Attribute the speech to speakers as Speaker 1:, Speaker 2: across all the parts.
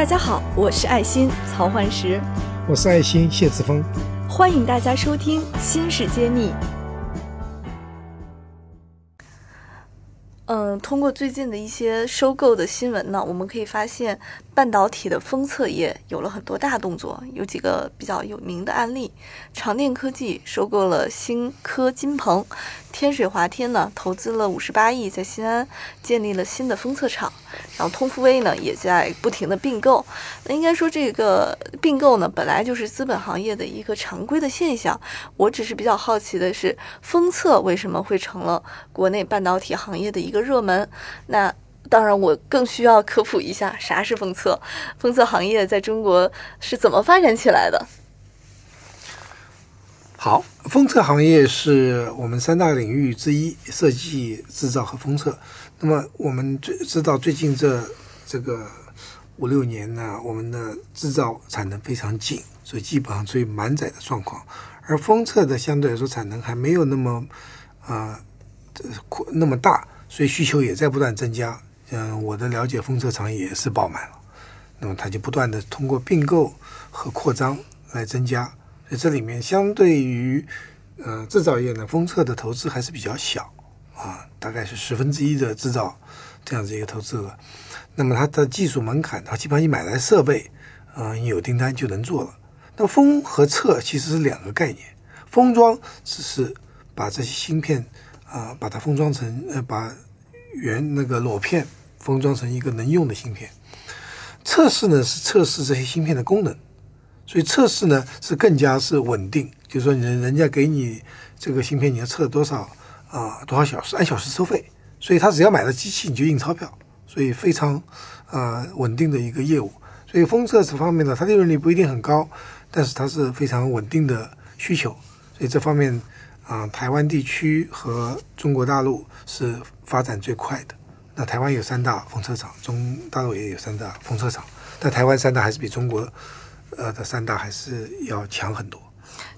Speaker 1: 大家好，我是爱心曹焕石，
Speaker 2: 我是爱心谢志峰，
Speaker 1: 欢迎大家收听《新事揭秘》。嗯，通过最近的一些收购的新闻呢，我们可以发现半导体的封测业有了很多大动作，有几个比较有名的案例：长电科技收购了新科金鹏，天水华天呢投资了五十八亿，在新安建立了新的封测厂，然后通富威呢也在不停的并购。那应该说这个并购呢本来就是资本行业的一个常规的现象，我只是比较好奇的是，封测为什么会成了国内半导体行业的一个热门？那当然，我更需要科普一下啥是封测，封测行业在中国是怎么发展起来的。
Speaker 2: 好，封测行业是我们三大领域之一，设计、制造和封测。那么我们最知道，最近这这个五六年呢，我们的制造产能非常紧，所以基本上处于满载的状况。而封测的相对来说产能还没有那么啊扩那么大，所以需求也在不断增加。嗯，我的了解，封测厂也是爆满了。那么它就不断的通过并购和扩张来增加。所以这里面，相对于呃制造业呢，封测的投资还是比较小啊，大概是十分之一的制造这样子一个投资额。那么它的技术门槛，它基本上你买来设备，啊，你有订单就能做了。那封和测其实是两个概念，封装只是把这些芯片啊，把它封装成呃，把原那个裸片封装成一个能用的芯片。测试呢是测试这些芯片的功能。所以测试呢是更加是稳定，就是说人人家给你这个芯片，你要测多少啊多少小时，按小时收费。所以他只要买了机器，你就印钞票，所以非常啊稳定的一个业务。所以封测这方面呢，它利润率不一定很高，但是它是非常稳定的需求。所以这方面啊，台湾地区和中国大陆是发展最快的。那台湾有三大风车厂，中大陆也有三大风车厂，但台湾三大还是比中国。呃，的三大还是要强很多。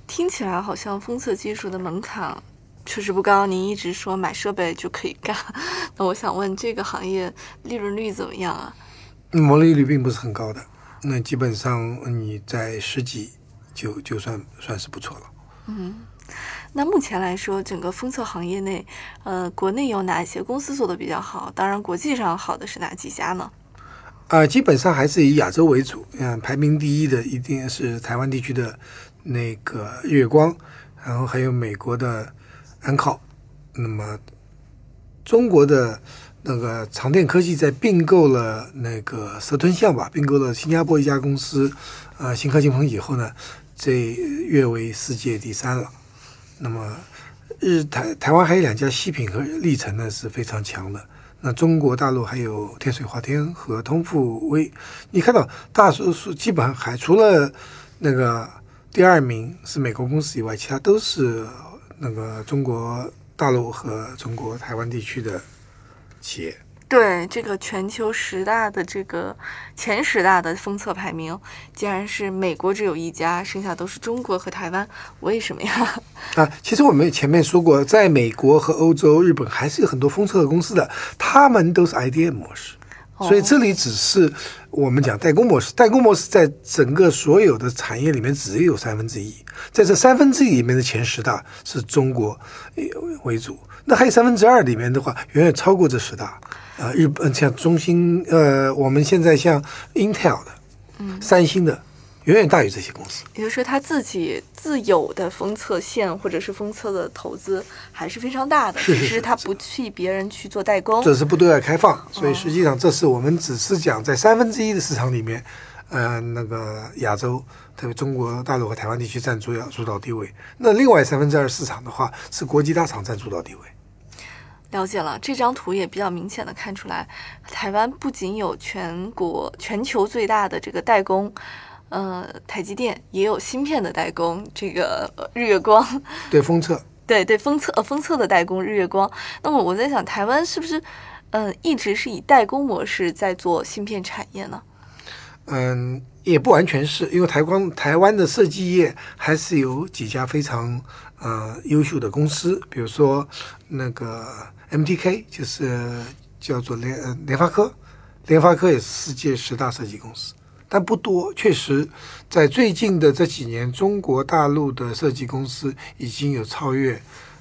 Speaker 1: 听起来好像封测技术的门槛确实不高。您一直说买设备就可以干，那我想问，这个行业利润率怎么样啊？
Speaker 2: 毛利率并不是很高的，那基本上你在十几就就算算是不错了。
Speaker 1: 嗯，那目前来说，整个封测行业内，呃，国内有哪些公司做的比较好？当然，国际上好的是哪几家呢？
Speaker 2: 啊，基本上还是以亚洲为主。嗯，排名第一的一定是台湾地区的那个月光，然后还有美国的安靠。那么中国的那个长电科技在并购了那个蛇吞象吧，并购了新加坡一家公司，呃，新科金鹏以后呢，这跃为世界第三了。那么日台台湾还有两家西品和历程呢是非常强的。那中国大陆还有天水华天和通富威，你看到大多数基本上还除了那个第二名是美国公司以外，其他都是那个中国大陆和中国台湾地区的企业。
Speaker 1: 对这个全球十大的这个前十大的封测排名，竟然是美国只有一家，剩下都是中国和台湾，为什么呀？
Speaker 2: 啊，其实我们前面说过，在美国和欧洲、日本还是有很多封测的公司的，他们都是 IDM 模式，所以这里只是我们讲代工模式。代工模式在整个所有的产业里面只有三分之一，在这三分之一里面的前十大是中国为主，那还有三分之二里面的话，远远超过这十大。啊，日本像中兴，呃，我们现在像 Intel 的，
Speaker 1: 嗯，
Speaker 2: 三星的，远远大于这些公司。
Speaker 1: 也就是说，他自己自有的封测线或者是封测的投资还是非常大的，
Speaker 2: 只
Speaker 1: 是他不替别人去做代工。
Speaker 2: 这是不对外开放，所以实际上这是我们只是讲在三分之一的市场里面，呃，那个亚洲，特别中国大陆和台湾地区占主要主导地位。那另外三分之二市场的话，是国际大厂占主导地位。
Speaker 1: 了解了，这张图也比较明显的看出来，台湾不仅有全国全球最大的这个代工，呃，台积电也有芯片的代工，这个日月光，
Speaker 2: 对封测，
Speaker 1: 对对封测呃封测的代工日月光。那么我在想，台湾是不是嗯一直是以代工模式在做芯片产业呢？
Speaker 2: 嗯，也不完全是因为台光台湾的设计业还是有几家非常呃优秀的公司，比如说那个。MTK 就是叫做联联发科，联发科也是世界十大设计公司。但不多。确实，在最近的这几年，中国大陆的设计公司已经有超越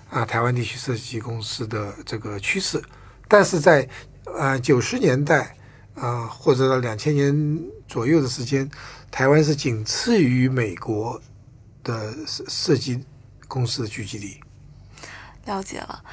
Speaker 2: 啊台湾地区设计公司的这个趋势。但是在呃九十年代啊，或者到两千年左右的时间，台湾是仅次于美国的设设计公司的聚集地。
Speaker 1: 了解了。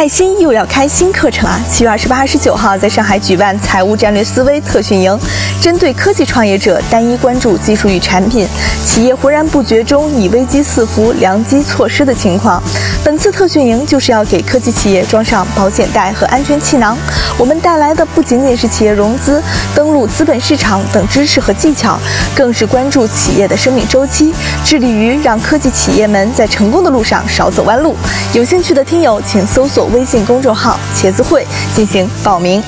Speaker 3: 爱心又要开新课程啊！七月二十八、二十九号在上海举办财务战略思维特训营，针对科技创业者单一关注技术与产品，企业浑然不觉中已危机四伏、良机错失的情况。本次特训营就是要给科技企业装上保险带和安全气囊。我们带来的不仅仅是企业融资、登陆资本市场等知识和技巧，更是关注企业的生命周期，致力于让科技企业们在成功的路上少走弯路。有兴趣的听友，请搜索。微信公众号“茄子会”进行报名。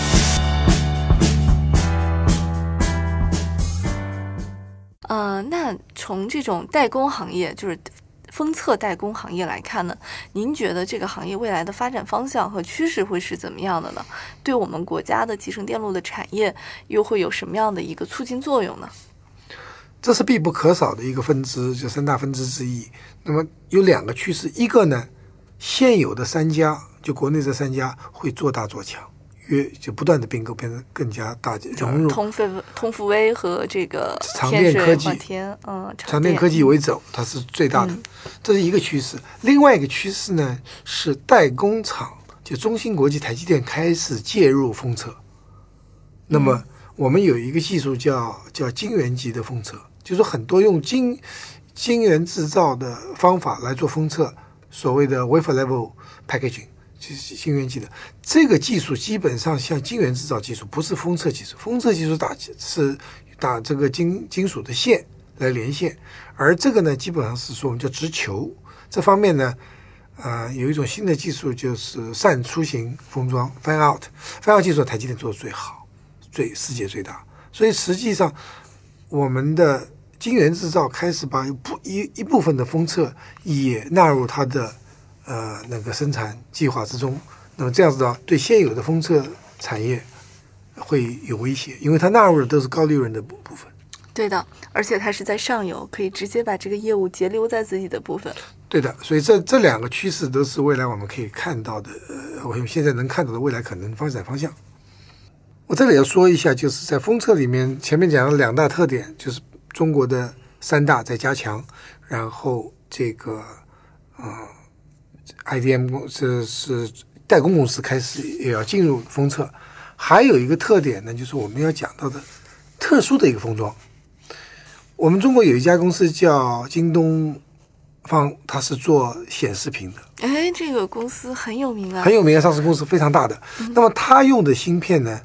Speaker 1: 呃，那从这种代工行业，就是封测代工行业来看呢，您觉得这个行业未来的发展方向和趋势会是怎么样的呢？对我们国家的集成电路的产业又会有什么样的一个促进作用呢？
Speaker 2: 这是必不可少的一个分支，就三大分支之一。那么有两个趋势，一个呢，现有的三家。就国内这三家会做大做强，越就不断的并购，变得更加大，融入
Speaker 1: 通飞、通富威和这个
Speaker 2: 长电科技，
Speaker 1: 嗯，
Speaker 2: 长电科技为首，它是最大的，这是一个趋势。另外一个趋势呢是代工厂，就中芯国际、台积电开始介入封测。那么我们有一个技术叫叫晶圆级的封测，就是很多用晶晶圆制造的方法来做封测，所谓的 wafer level packaging。就是晶圆级的这个技术，基本上像晶圆制造技术，不是封测技术。封测技术打是打这个金金属的线来连线，而这个呢，基本上是说我们叫直球。这方面呢，呃，有一种新的技术就是散出型封装 （fan out）。fan out 技术台积电做的最好，最世界最大。所以实际上，我们的晶圆制造开始把部一一部分的封测也纳入它的。呃，那个生产计划之中，那么这样子的对现有的封测产业会有威胁，因为它纳入的都是高利润的部部分。
Speaker 1: 对的，而且它是在上游，可以直接把这个业务截留在自己的部分。
Speaker 2: 对的，所以这这两个趋势都是未来我们可以看到的，呃，我们现在能看到的未来可能发展方向。我这里要说一下，就是在封测里面，前面讲了两大特点，就是中国的三大在加强，然后这个，啊。IDM 公司是代工公司，开始也要进入封测。还有一个特点呢，就是我们要讲到的特殊的一个封装。我们中国有一家公司叫京东方，它是做显示屏的。
Speaker 1: 哎，这个公司很有名啊，
Speaker 2: 很有名啊，上市公司非常大的。那么它用的芯片呢，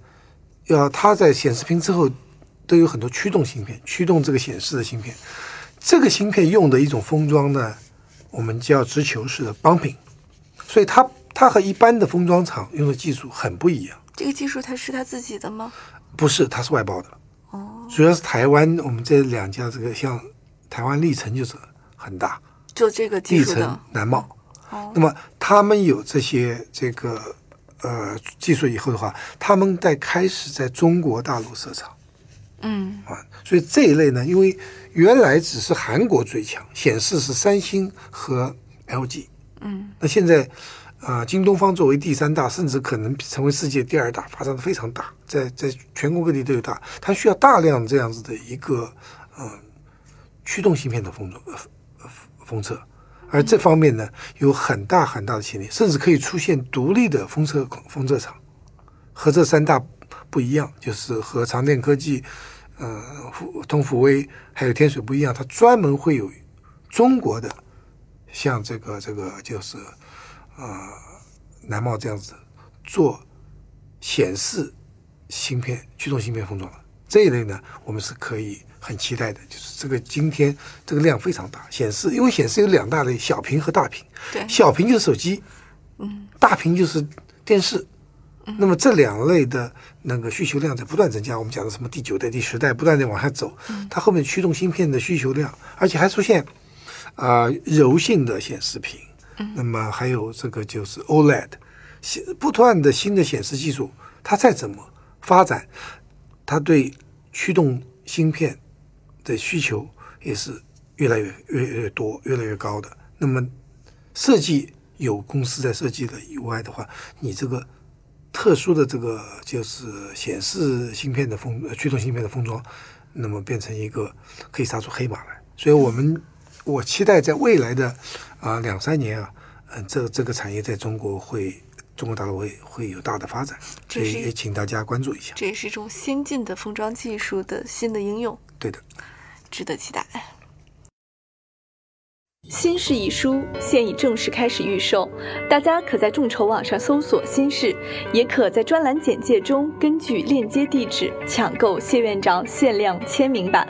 Speaker 2: 要它在显示屏之后都有很多驱动芯片，驱动这个显示的芯片。这个芯片用的一种封装呢。我们叫直球式的 bumping，所以它它和一般的封装厂用的技术很不一样。
Speaker 1: 这个技术它是它自己的吗？
Speaker 2: 不是，它是外包的。
Speaker 1: 哦，
Speaker 2: 主要是台湾我们这两家，这个像台湾历程就是很大，
Speaker 1: 就这个技
Speaker 2: 术的南茂。哦，那么他们有这些这个呃技术以后的话，他们在开始在中国大陆设厂。
Speaker 1: 嗯
Speaker 2: 啊，所以这一类呢，因为原来只是韩国最强，显示是三星和 LG。
Speaker 1: 嗯，
Speaker 2: 那现在啊，京东方作为第三大，甚至可能成为世界第二大，发展的非常大，在在全国各地都有大，它需要大量这样子的一个嗯驱动芯片的封装呃封测，而这方面呢有很大很大的潜力，甚至可以出现独立的封测封测厂，和这三大。不一样，就是和长电科技、呃，通富威还有天水不一样，它专门会有中国的，像这个这个就是呃南茂这样子做显示芯片、驱动芯片封装的这一类呢，我们是可以很期待的。就是这个今天这个量非常大，显示因为显示有两大类，小屏和大屏。
Speaker 1: 对，
Speaker 2: 小屏就是手机，
Speaker 1: 嗯，
Speaker 2: 大屏就是电视。那么这两类的那个需求量在不断增加，我们讲的什么第九代、第十代不断的往下走，它后面驱动芯片的需求量，而且还出现啊柔性的显示屏，那么还有这个就是 OLED，显不断的新的显示技术，它再怎么发展，它对驱动芯片的需求也是越来越越越多、越来越高的。那么设计有公司在设计的以外的话，你这个特殊的这个就是显示芯片的封驱动芯片的封装，那么变成一个可以杀出黑马来。所以我们我期待在未来的啊两三年啊，嗯，这这个产业在中国会。中国大陆会会有大的发展，所以也请大家关注一下。
Speaker 4: 这也是一种先进的封装技术的新的应用，
Speaker 2: 对的，
Speaker 4: 值得期待。
Speaker 1: 新事一书现已正式开始预售，大家可在众筹网上搜索“新事”，也可在专栏简介中根据链接地址抢购谢院长限量签名版。